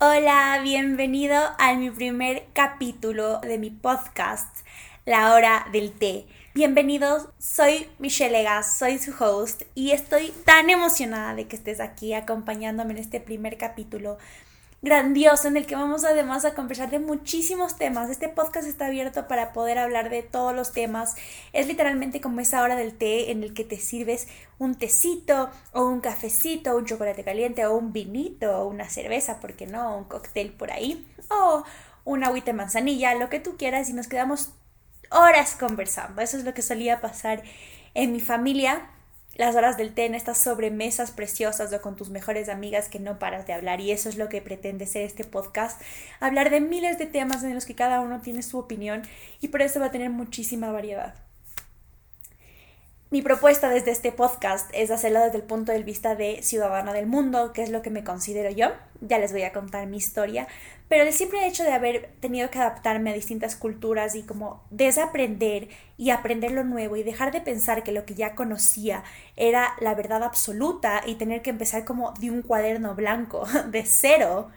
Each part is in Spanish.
Hola, bienvenido a mi primer capítulo de mi podcast, La Hora del Té. Bienvenidos, soy Michelle Egas, soy su host y estoy tan emocionada de que estés aquí acompañándome en este primer capítulo grandioso en el que vamos además a conversar de muchísimos temas. Este podcast está abierto para poder hablar de todos los temas. Es literalmente como esa hora del té en el que te sirves un tecito o un cafecito, o un chocolate caliente o un vinito o una cerveza, ¿por qué no? Un cóctel por ahí o una agüita manzanilla, lo que tú quieras y nos quedamos horas conversando. Eso es lo que solía pasar en mi familia las horas del té en estas sobremesas preciosas o con tus mejores amigas que no paras de hablar y eso es lo que pretende ser este podcast, hablar de miles de temas en los que cada uno tiene su opinión y por eso va a tener muchísima variedad. Mi propuesta desde este podcast es hacerlo desde el punto de vista de ciudadana del mundo, que es lo que me considero yo. Ya les voy a contar mi historia, pero el simple hecho de haber tenido que adaptarme a distintas culturas y como desaprender y aprender lo nuevo y dejar de pensar que lo que ya conocía era la verdad absoluta y tener que empezar como de un cuaderno blanco, de cero,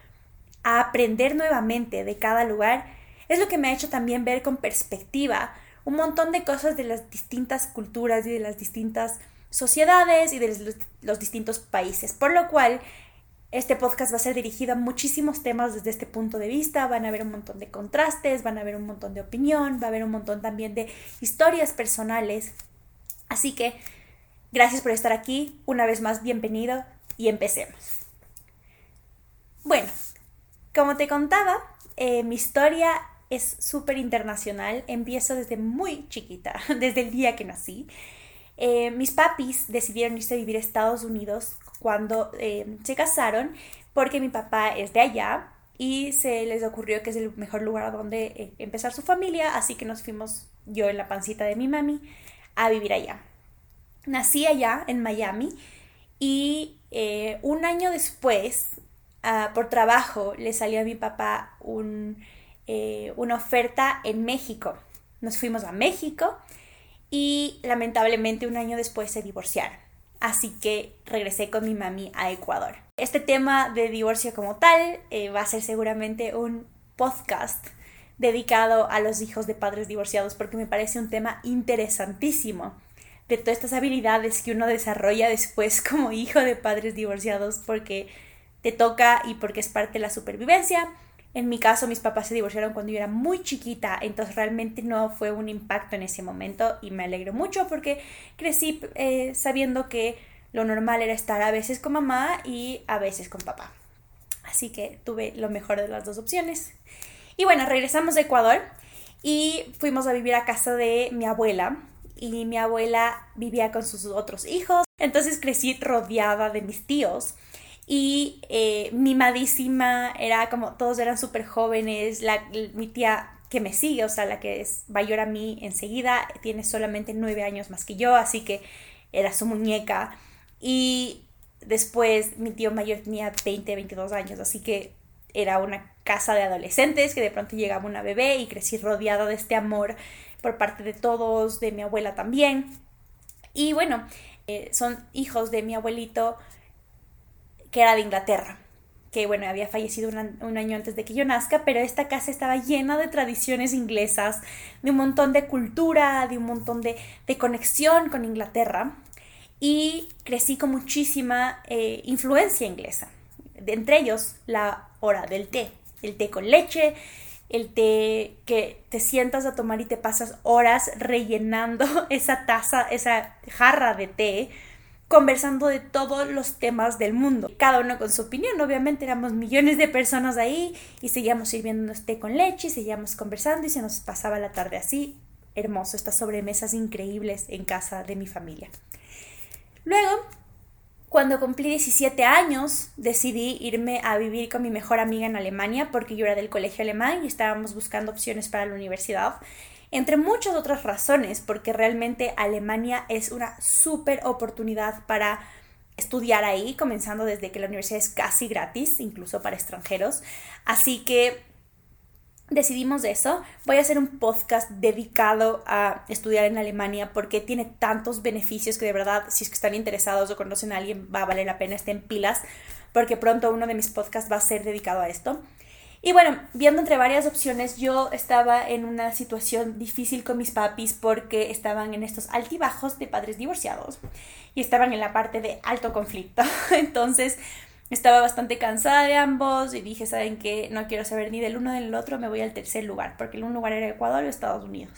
a aprender nuevamente de cada lugar, es lo que me ha hecho también ver con perspectiva un montón de cosas de las distintas culturas y de las distintas sociedades y de los, distintos países. Por lo cual, este podcast va a ser dirigido a muchísimos temas desde este punto de vista. Van a haber un montón de contrastes, van a haber un montón de opinión, va a haber un montón también de historias personales. Así que, gracias por estar aquí. Una vez más, bienvenido y empecemos. Bueno, como te contaba, eh, mi historia es súper internacional. Empiezo desde muy chiquita, desde el día que nací. Eh, mis papis decidieron irse a vivir a Estados Unidos cuando eh, se casaron porque mi papá es de allá y se les ocurrió que es el mejor lugar donde eh, empezar su familia, así que nos fuimos yo en la pancita de mi mami a vivir allá. Nací allá en Miami y un año después, ah, por trabajo, le salió a mi papá un eh, una oferta en México. Nos fuimos a México y lamentablemente un año después se divorciaron. Así que regresé con mi mami a Ecuador. Este tema de divorcio como tal eh, va a ser seguramente un podcast dedicado a los hijos de padres divorciados porque me parece un tema interesantísimo de todas estas habilidades que uno desarrolla después como hijo de padres divorciados porque te toca y porque es parte de la supervivencia en mi caso, mis papás se divorciaron cuando yo era muy chiquita, entonces realmente no fue un impacto en ese momento y me alegro mucho porque crecí eh, sabiendo que lo normal era estar a veces con mamá y a veces con papá. Así que tuve lo mejor de las dos opciones. Y bueno, regresamos a Ecuador y fuimos a vivir a casa de mi abuela. Y mi abuela vivía con sus otros hijos. Entonces crecí rodeada de mis tíos y eh, mimadísima, era como, todos eran súper jóvenes, la, mi tía que me sigue, o sea, la que es mayor a mí enseguida, tiene solamente nueve años más que yo, así que era su muñeca. Y después mi tío mayor tenía 20, 22 años, así que era una casa de adolescentes, que de pronto llegaba una bebé y crecí rodeada de este amor por parte de todos, de mi abuela también. Y bueno, eh, son hijos de mi abuelito que era de Inglaterra, que bueno, había fallecido un año antes de que yo nazca, pero esta casa estaba llena de tradiciones inglesas, de un montón de cultura, de un montón de, conexión con Inglaterra, y crecí con muchísima eh, influencia inglesa, de, entre ellos la hora del té, el té con leche, el té que te sientas a tomar y te pasas horas rellenando esa taza, esa jarra de té conversando de todos los temas del mundo, cada uno con su opinión, obviamente éramos millones de personas ahí y seguíamos sirviéndonos té con leche y seguíamos conversando y se nos pasaba la tarde así, hermoso, estas sobremesas increíbles en casa de mi familia. Luego, cuando cumplí 17 años, decidí irme a vivir con mi mejor amiga en Alemania porque yo era del colegio alemán y estábamos buscando opciones para la universidad entre muchas otras razones, porque realmente Alemania es una súper oportunidad para estudiar ahí, comenzando desde que la universidad es casi gratis, incluso para extranjeros. Así que decidimos eso. Voy a hacer un podcast dedicado a estudiar en Alemania porque tiene tantos beneficios que de verdad, si es que están interesados o conocen a alguien, va a valer la pena estén pilas porque pronto uno de mis podcasts va a ser dedicado a esto. Y bueno, viendo entre varias opciones, yo estaba en una situación difícil con mis papis porque estaban en estos altibajos de padres divorciados y estaban en la parte de alto conflicto. Entonces, estaba bastante cansada de ambos y dije, ¿saben qué? No quiero saber ni del uno ni del otro, me voy al tercer lugar, porque el un lugar era Ecuador y Estados Unidos.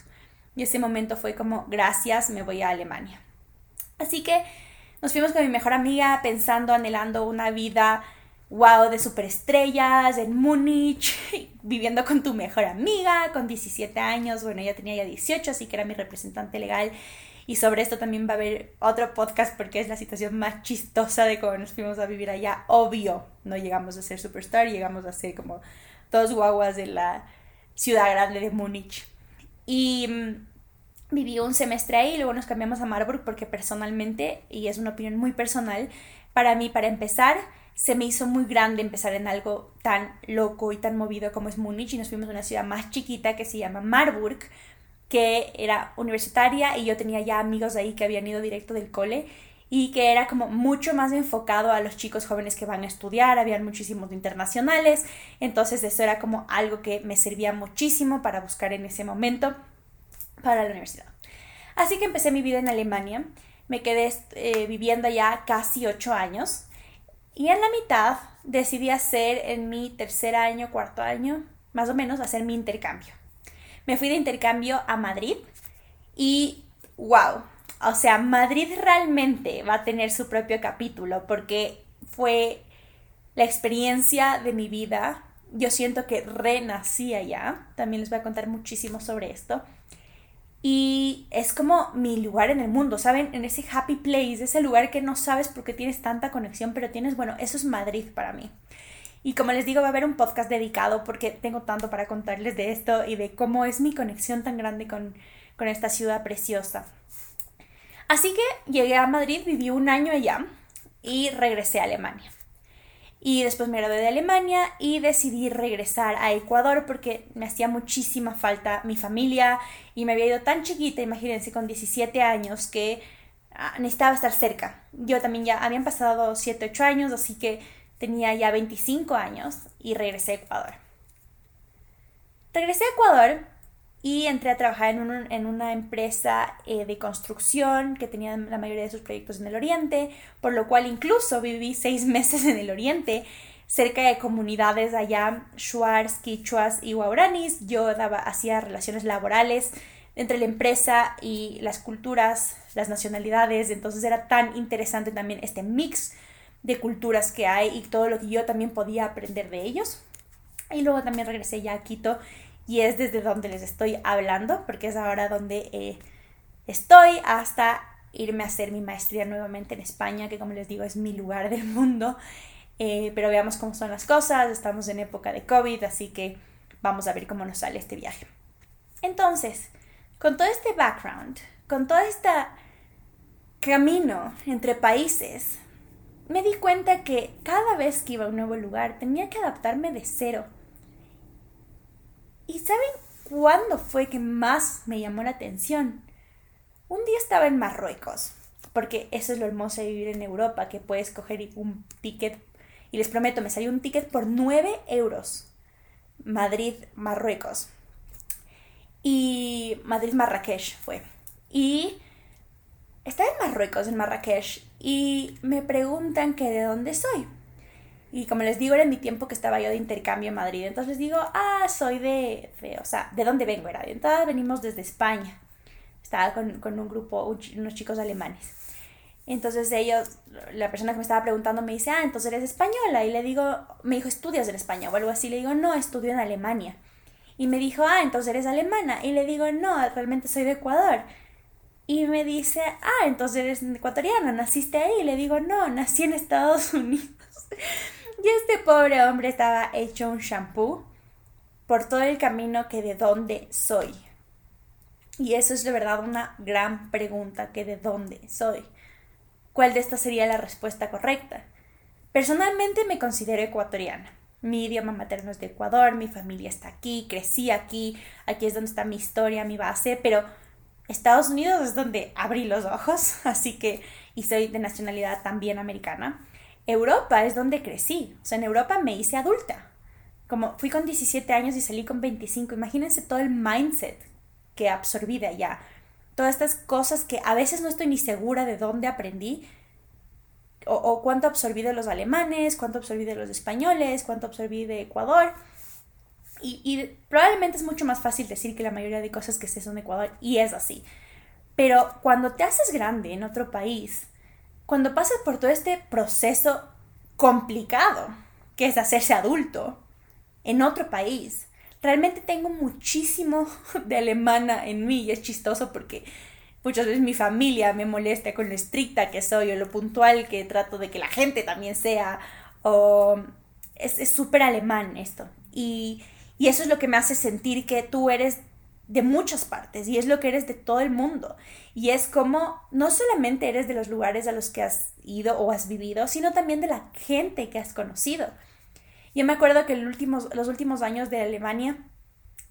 Y ese momento fue como, gracias, me voy a Alemania. Así que nos fuimos con mi mejor amiga pensando, anhelando una vida wow de superestrellas en Múnich, viviendo con tu mejor amiga, con 17 años, bueno, ella tenía ya 18, así que era mi representante legal y sobre esto también va a haber otro podcast porque es la situación más chistosa de cómo nos fuimos a vivir allá. Obvio, no llegamos a ser superstar, llegamos a ser como dos guaguas de la ciudad grande de Múnich. Y mm, viví un semestre ahí luego nos cambiamos a Marburg porque personalmente, y es una opinión muy personal, para mí, para empezar, se me hizo muy grande empezar en algo tan loco y tan movido como es Múnich y nos fuimos a una ciudad más chiquita que se llama Marburg que era universitaria y yo tenía ya amigos ahí que habían ido directo del cole y que era como mucho más enfocado a los chicos jóvenes que van a estudiar, habían muchísimos internacionales, entonces eso era como algo que me servía muchísimo para buscar en ese momento para la universidad. Así que empecé mi vida en Alemania, me quedé eh, viviendo ya casi ocho años y en la mitad decidí hacer en mi tercer año, cuarto año, más o menos, hacer mi intercambio me fui de intercambio a Madrid y wow, o sea, Madrid realmente va a tener su propio capítulo porque fue la experiencia de mi vida. Yo siento que renací allá. También les voy a contar muchísimo sobre esto. Y es como mi lugar en el mundo, ¿saben? En ese happy place, ese lugar que no sabes por qué tienes tanta conexión, pero tienes, bueno, eso es Madrid para mí. Y como les digo, va a haber un podcast dedicado porque tengo tanto para contarles de esto y de cómo es mi conexión tan grande con, con esta ciudad preciosa. Así que llegué a Madrid, viví un año allá y regresé a Alemania. Y después me gradué de Alemania y decidí regresar a Ecuador porque me hacía muchísima falta mi familia y me había ido tan chiquita, imagínense, con 17 años que ah, necesitaba estar cerca. Yo también ya habían pasado 7, 8 años, así que tenía ya 25 años y regresé a Ecuador. Regresé a Ecuador y entré a trabajar en, una empresa eh, de construcción que tenía la mayoría de sus proyectos en el Oriente, por lo cual incluso viví seis meses en el Oriente, cerca de comunidades allá, shuars, quichuas y guaranis. Yo daba, hacía relaciones laborales entre la empresa y las culturas, las nacionalidades, entonces era tan interesante también este mix de culturas que hay y todo lo que yo también podía aprender de ellos. Y luego también regresé ya a Quito y es desde donde les estoy hablando, porque es ahora donde eh, estoy hasta irme a hacer mi maestría nuevamente en España, que como les digo es mi lugar del mundo. Eh, pero veamos cómo son las cosas, estamos en época de COVID, así que vamos a ver cómo nos sale este viaje. Entonces, con todo este background, con todo este camino entre países, me di cuenta que cada vez que iba a un nuevo lugar tenía que adaptarme de cero. ¿Y saben cuándo fue que más me llamó la atención? Un día estaba en Marruecos, porque eso es lo hermoso de vivir en Europa, que puedes coger un ticket, y les prometo, me salió un ticket por 9 euros. Madrid, Marruecos. Y Madrid, Marrakech fue. Y estaba en Marruecos, en Marrakech, y me preguntan que de dónde soy. Y como les digo, era en mi tiempo que estaba yo de intercambio en Madrid. Entonces les digo, ah, soy de, o sea, ¿de dónde vengo? Era de entrada venimos desde España. Estaba con, con un grupo, unos chicos alemanes. Entonces ellos, la persona que me estaba preguntando me dice, ah, entonces eres española. Y le digo, me dijo, ¿estudias en España o algo así? Le digo, no, estudio en Alemania. Y me dijo, ah, entonces eres alemana. Y le digo, no, realmente soy de Ecuador. Y me dice, ah, entonces eres ecuatoriana, naciste ahí. Y le digo, no, nací en Estados Unidos. Y este pobre hombre estaba hecho un shampoo por todo el camino que de dónde soy. Y eso es de verdad una gran pregunta, que de dónde soy. ¿Cuál de estas sería la respuesta correcta? Personalmente me considero ecuatoriana. Mi idioma materno es de Ecuador, mi familia está aquí, crecí aquí, aquí es donde está mi historia, mi base, pero Estados Unidos es donde abrí los ojos, así que, y soy de nacionalidad también americana. Europa es donde crecí, o sea, en Europa me hice adulta. Como fui con 17 años y salí con 25, imagínense todo el mindset que absorbí de allá. Todas estas cosas que a veces no estoy ni segura de dónde aprendí, o, cuánto absorbí de los alemanes, cuánto absorbí de los españoles, cuánto absorbí de Ecuador. Y, probablemente es mucho más fácil decir que la mayoría de cosas que sé son de Ecuador, y es así. Pero cuando te haces grande en otro país, cuando pasas por todo este proceso complicado, que es hacerse adulto en otro país, realmente tengo muchísimo de alemana en mí y es chistoso porque muchas veces mi familia me molesta con lo estricta que soy o lo puntual que trato de que la gente también sea o es súper alemán esto. Y, y eso es lo que me hace sentir que tú eres de muchas partes y es lo que eres de todo el mundo y es como no solamente eres de los lugares a los que has ido o has vivido sino también de la gente que has conocido yo me acuerdo que los últimos años de Alemania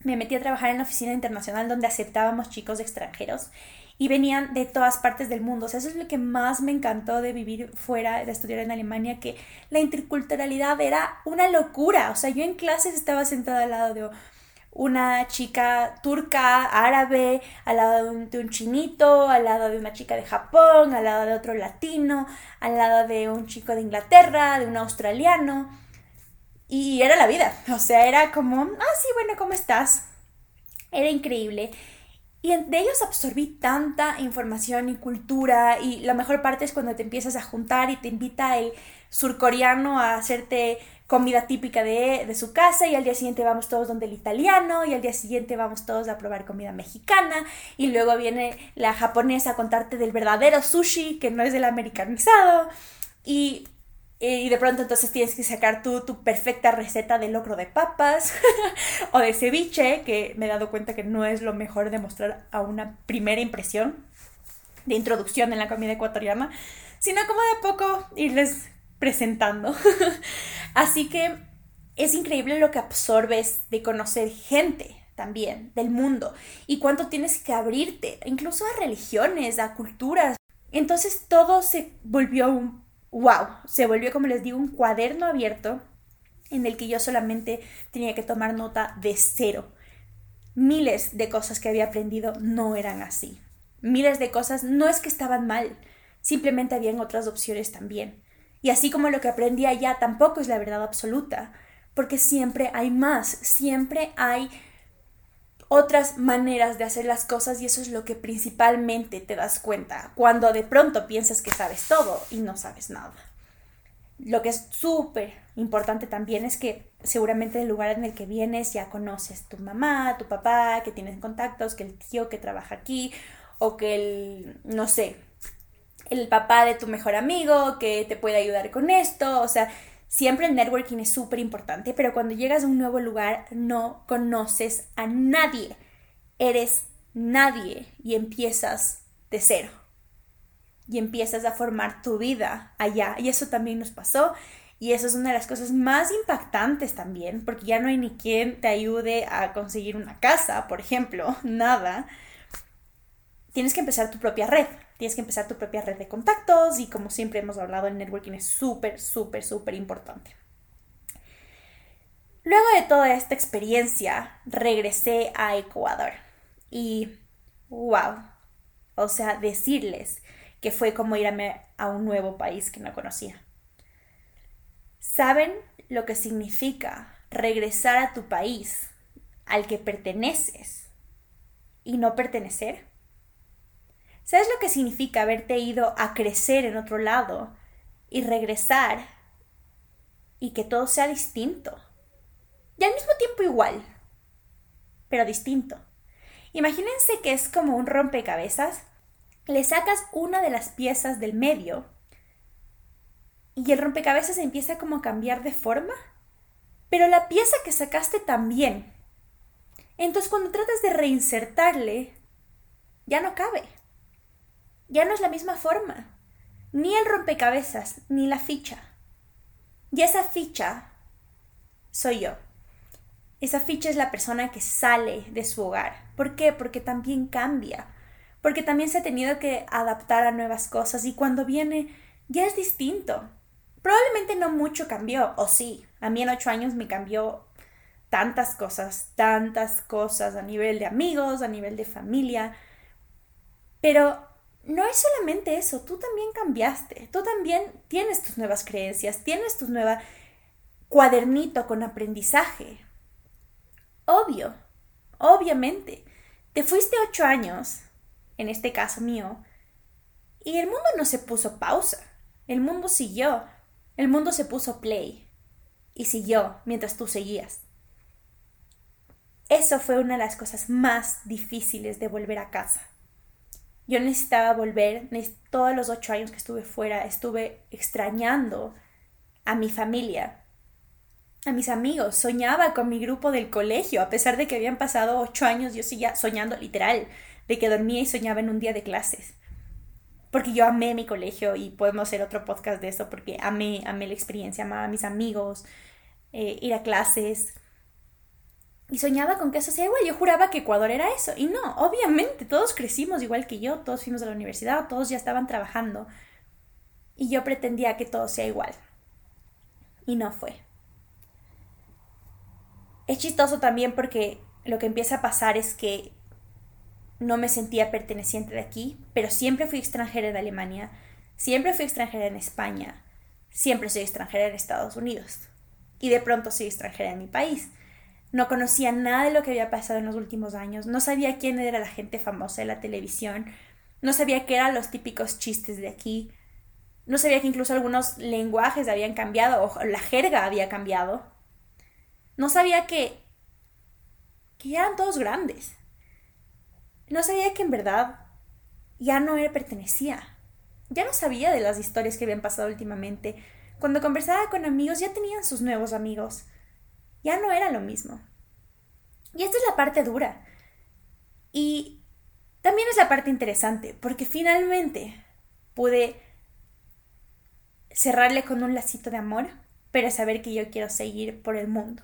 me metí a trabajar en la oficina internacional donde aceptábamos chicos extranjeros y venían de todas partes del mundo. O sea, eso es lo que más me encantó de vivir fuera, de estudiar en Alemania, que la interculturalidad era una locura. O sea, yo en clases estaba sentada al lado de una chica turca, árabe, al lado de un, chinito, al lado de una chica de Japón, al lado de otro latino, al lado de un chico de Inglaterra, de un australiano. Y era la vida. O sea, era como, ah, sí, bueno, ¿cómo estás? Era increíble. Y de ellos absorbí tanta información y cultura y la mejor parte es cuando te empiezas a juntar y te invita el surcoreano a hacerte comida típica de, de, su casa y al día siguiente vamos todos donde el italiano y al día siguiente vamos todos a probar comida mexicana y luego viene la japonesa a contarte del verdadero sushi que no es del americanizado. Y y de pronto entonces tienes que sacar tú tu perfecta receta de locro de papas o de ceviche, que me he dado cuenta que no es lo mejor de mostrar a una primera impresión de introducción en la comida ecuatoriana, sino como de poco irles presentando. Así que es increíble lo que absorbes de conocer gente también del mundo y cuánto tienes que abrirte, incluso a religiones, a culturas. Entonces todo se volvió un wow, se volvió como les digo un cuaderno abierto en el que yo solamente tenía que tomar nota de cero. Miles de cosas que había aprendido no eran así. Miles de cosas no es que estaban mal, simplemente habían otras opciones también. Y así como lo que aprendí allá tampoco es la verdad absoluta, porque siempre hay más, siempre hay otras maneras de hacer las cosas y eso es lo que principalmente te das cuenta cuando de pronto piensas que sabes todo y no sabes nada. Lo que es súper importante también es que seguramente en el lugar en el que vienes ya conoces tu mamá, tu papá, que tienes contactos, que el tío que trabaja aquí o que el, no sé, el papá de tu mejor amigo que te puede ayudar con esto, o sea, Siempre el networking es súper importante, pero cuando llegas a un nuevo lugar no conoces a nadie. Eres nadie y empiezas de cero. Y empiezas a formar tu vida allá. Y eso también nos pasó. Y eso es una de las cosas más impactantes también, porque ya no hay ni quien te ayude a conseguir una casa, por ejemplo, nada. Tienes que empezar tu propia red. Tienes que empezar tu propia red de contactos y como siempre hemos hablado, el networking es súper, súper, súper importante. Luego de toda esta experiencia, regresé a Ecuador y wow, o sea, decirles que fue como irme a un nuevo país que no conocía. ¿Saben lo que significa regresar a tu país al que perteneces y no pertenecer? ¿Sabes lo que significa haberte ido a crecer en otro lado y regresar y que todo sea distinto? Y al mismo tiempo igual, pero distinto. Imagínense que es como un rompecabezas. Le sacas una de las piezas del medio y el rompecabezas empieza como a cambiar de forma, pero la pieza que sacaste también. Entonces cuando tratas de reinsertarle, ya no cabe ya no es la misma forma. Ni el rompecabezas, ni la ficha. Y esa ficha soy yo. Esa ficha es la persona que sale de su hogar. ¿Por qué? Porque también cambia. Porque también se ha tenido que adaptar a nuevas cosas y cuando viene ya es distinto. Probablemente no mucho cambió, o sí. A mí en ocho años me cambió tantas cosas, tantas cosas a nivel de amigos, a nivel de familia. Pero no es solamente eso, tú también cambiaste, tú también tienes tus nuevas creencias, tienes tu nueva cuadernito con aprendizaje. Obvio, obviamente. Te fuiste ocho años, en este caso mío, y el mundo no se puso pausa, el mundo siguió, el mundo se puso play y siguió mientras tú seguías. Eso fue una de las cosas más difíciles de volver a casa. Yo necesitaba volver, todos los ocho años que estuve fuera, estuve extrañando a mi familia, a mis amigos, soñaba con mi grupo del colegio, a pesar de que habían pasado ocho años, yo seguía soñando literal, de que dormía y soñaba en un día de clases. Porque yo amé mi colegio y podemos hacer otro podcast de eso porque amé, amé la experiencia, amaba a mis amigos, eh, ir a clases, y soñaba con que eso sea igual. Yo juraba que Ecuador era eso. Y no, obviamente, todos crecimos igual que yo, todos fuimos a la universidad, todos ya estaban trabajando. Y yo pretendía que todo sea igual. Y no fue. Es chistoso también porque lo que empieza a pasar es que no me sentía perteneciente de aquí, pero siempre fui extranjera en Alemania, siempre fui extranjera en España, siempre soy extranjera en Estados Unidos. Y de pronto soy extranjera en mi país. No conocía nada de lo que había pasado en los últimos años, no sabía quién era la gente famosa de la televisión, no sabía qué eran los típicos chistes de aquí, no sabía que incluso algunos lenguajes habían cambiado o la jerga había cambiado. No sabía que que ya eran todos grandes. No sabía que en verdad ya no era pertenecía. Ya no sabía de las historias que habían pasado últimamente. Cuando conversaba con amigos ya tenían sus nuevos amigos ya no era lo mismo. Y esta es la parte dura. Y también es la parte interesante, porque finalmente pude cerrarle con un lacito de amor, pero saber que yo quiero seguir por el mundo.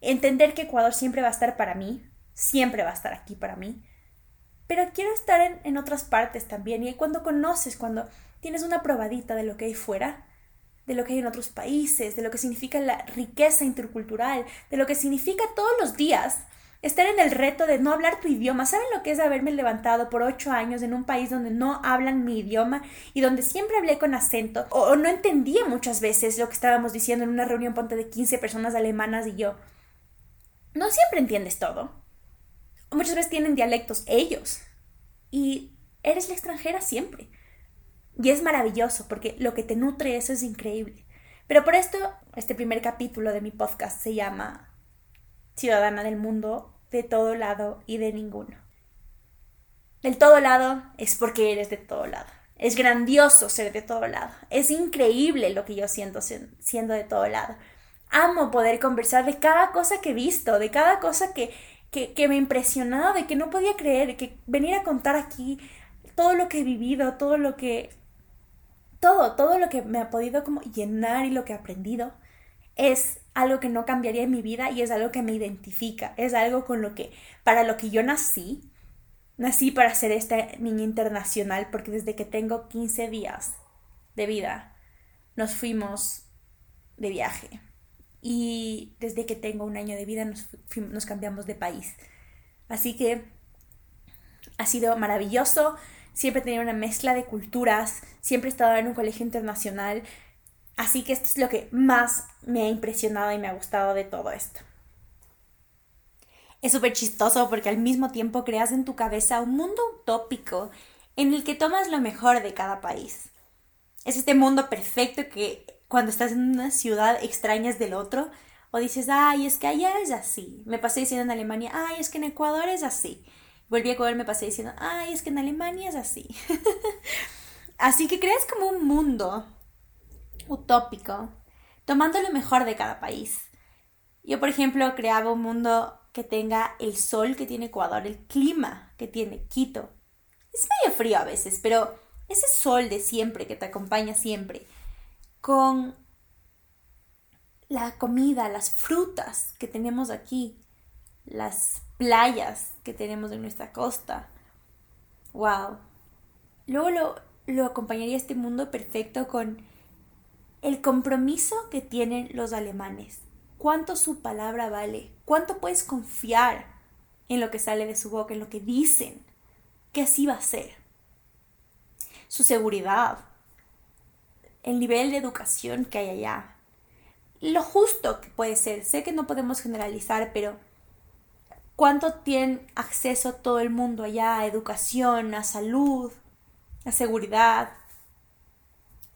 Entender que Ecuador siempre va a estar para mí, siempre va a estar aquí para mí, pero quiero estar en, en otras partes también. Y cuando conoces, cuando tienes una probadita de lo que hay fuera, de lo que hay en otros países, de lo que significa la riqueza intercultural, de lo que significa todos los días estar en el reto de no hablar tu idioma. ¿Saben lo que es haberme levantado por ocho años en un país donde no hablan mi idioma y donde siempre hablé con acento o, no entendía muchas veces lo que estábamos diciendo en una reunión ponte de 15 personas alemanas y yo? No siempre entiendes todo. Muchas veces tienen dialectos ellos y eres la extranjera siempre. Y es maravilloso porque lo que te nutre eso es increíble. Pero por esto, este primer capítulo de mi podcast se llama Ciudadana del Mundo, de todo lado y de ninguno. Del todo lado es porque eres de todo lado. Es grandioso ser de todo lado. Es increíble lo que yo siento siendo de todo lado. Amo poder conversar de cada cosa que he visto, de cada cosa que, que, que me ha impresionado, de que no podía creer, que venir a contar aquí todo lo que he vivido, todo lo que todo, todo lo que me ha podido como llenar y lo que he aprendido es algo que no cambiaría en mi vida y es algo que me identifica, es algo con lo que, para lo que yo nací, nací para ser esta niña internacional porque desde que tengo 15 días de vida nos fuimos de viaje y desde que tengo un año de vida nos, nos cambiamos de país. Así que ha sido maravilloso siempre he tenido una mezcla de culturas, siempre he estado en un colegio internacional, así que esto es lo que más me ha impresionado y me ha gustado de todo esto. Es súper chistoso porque al mismo tiempo creas en tu cabeza un mundo utópico en el que tomas lo mejor de cada país. Es este mundo perfecto que cuando estás en una ciudad extrañas del otro o dices, ay, es que allá es así. Me pasé diciendo en Alemania, ay, es que en Ecuador es así. Volví a Ecuador, me pasé diciendo, ay, es que en Alemania es así. así que creas como un mundo utópico, tomando lo mejor de cada país. Yo, por ejemplo, creaba un mundo que tenga el sol que tiene Ecuador, el clima que tiene Quito. Es medio frío a veces, pero ese sol de siempre que te acompaña siempre, con la comida, las frutas que tenemos aquí, las playas que tenemos en nuestra costa. ¡Wow! Luego lo, lo acompañaría este mundo perfecto con el compromiso que tienen los alemanes. ¿Cuánto su palabra vale? ¿Cuánto puedes confiar en lo que sale de su boca, en lo que dicen? Que así va a ser. Su seguridad, el nivel de educación que hay allá, lo justo que puede ser. Sé que no podemos generalizar, pero ¿cuánto tienen acceso todo el mundo allá a educación, a salud, a seguridad,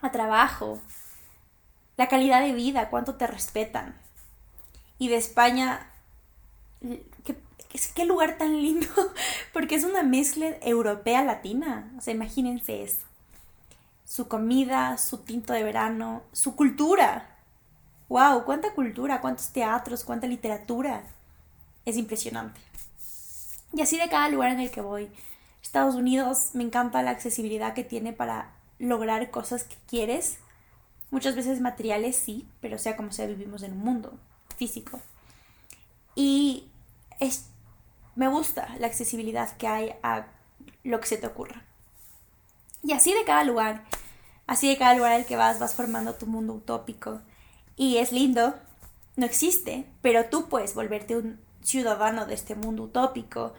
a trabajo? La calidad de vida, cuánto te respetan. Y de España, qué, qué lugar tan lindo, porque es una mezcla europea latina. O sea, imagínense eso. Su comida, su tinto de verano, su cultura ¡Wow! ¡Cuánta cultura! ¿Cuántos teatros? ¿Cuánta literatura? Es impresionante. Y así de cada lugar en el que voy. Estados Unidos me encanta la accesibilidad que tiene para lograr cosas que quieres. Muchas veces materiales sí, pero sea como sea, vivimos en un mundo físico. Y es, me gusta la accesibilidad que hay a lo que se te ocurra. Y así de cada lugar, así de cada lugar al que vas, vas formando tu mundo utópico y es lindo, no existe, pero tú puedes volverte un ciudadano de este mundo utópico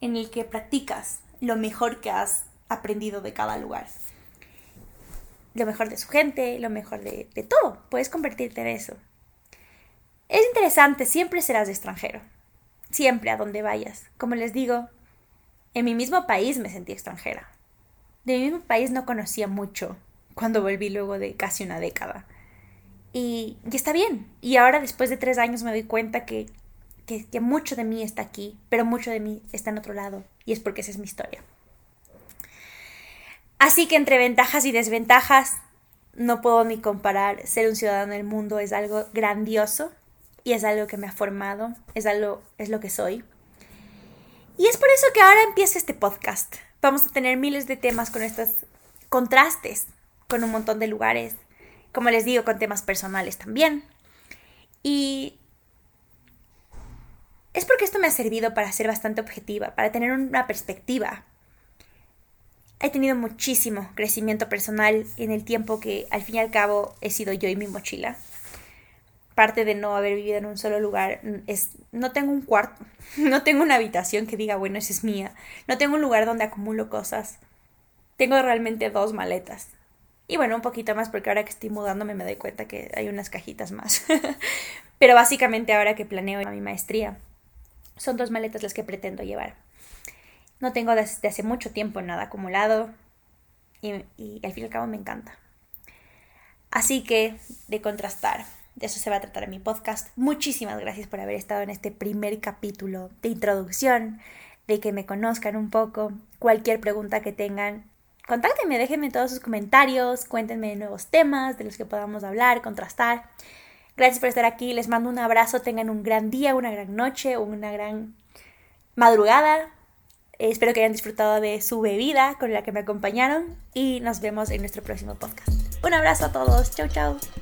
en el que practicas lo mejor que has aprendido de cada lugar. Lo mejor de su gente, lo mejor de, de todo. Puedes convertirte en eso. Es interesante, siempre serás extranjero. Siempre a donde vayas. Como les digo, en mi mismo país me sentí extranjera. De mi mismo país no conocía mucho cuando volví luego de casi una década. Y, está bien. Y ahora después de tres años me doy cuenta que, que, mucho de mí está aquí, pero mucho de mí está en otro lado. Y es porque esa es mi historia. Así que entre ventajas y desventajas, no puedo ni comparar. Ser un ciudadano del mundo es algo grandioso y es algo que me ha formado, es algo, es lo que soy. Y es por eso que ahora empieza este podcast. Vamos a tener miles de temas con estos contrastes, con un montón de lugares, como les digo, con temas personales también. Y es porque esto me ha servido para ser bastante objetiva, para tener una perspectiva. He tenido muchísimo crecimiento personal en el tiempo que al fin y al cabo he sido yo y mi mochila. Parte de no haber vivido en un solo lugar es no tengo un cuarto, no tengo una habitación que diga, bueno, esa es mía, no tengo un lugar donde acumulo cosas. Tengo realmente dos maletas y bueno, un poquito más porque ahora que estoy mudándome me doy cuenta que hay unas cajitas más. Pero básicamente ahora que planeo mi maestría, son dos maletas las que pretendo llevar. No tengo desde hace mucho tiempo nada acumulado y, y al fin y al cabo me encanta. Así que, de contrastar, de eso se va a tratar en mi podcast. Muchísimas gracias por haber estado en este primer capítulo de introducción, de que me conozcan un poco. Cualquier pregunta que tengan, contáctenme, déjenme todos sus comentarios, cuéntenme nuevos temas de los que podamos hablar, contrastar. Gracias por estar aquí, les mando un abrazo, tengan un gran día, una gran noche, una gran madrugada. espero que hayan disfrutado de su bebida con la que me acompañaron y nos vemos en nuestro próximo podcast. Un abrazo a todos, chau chau.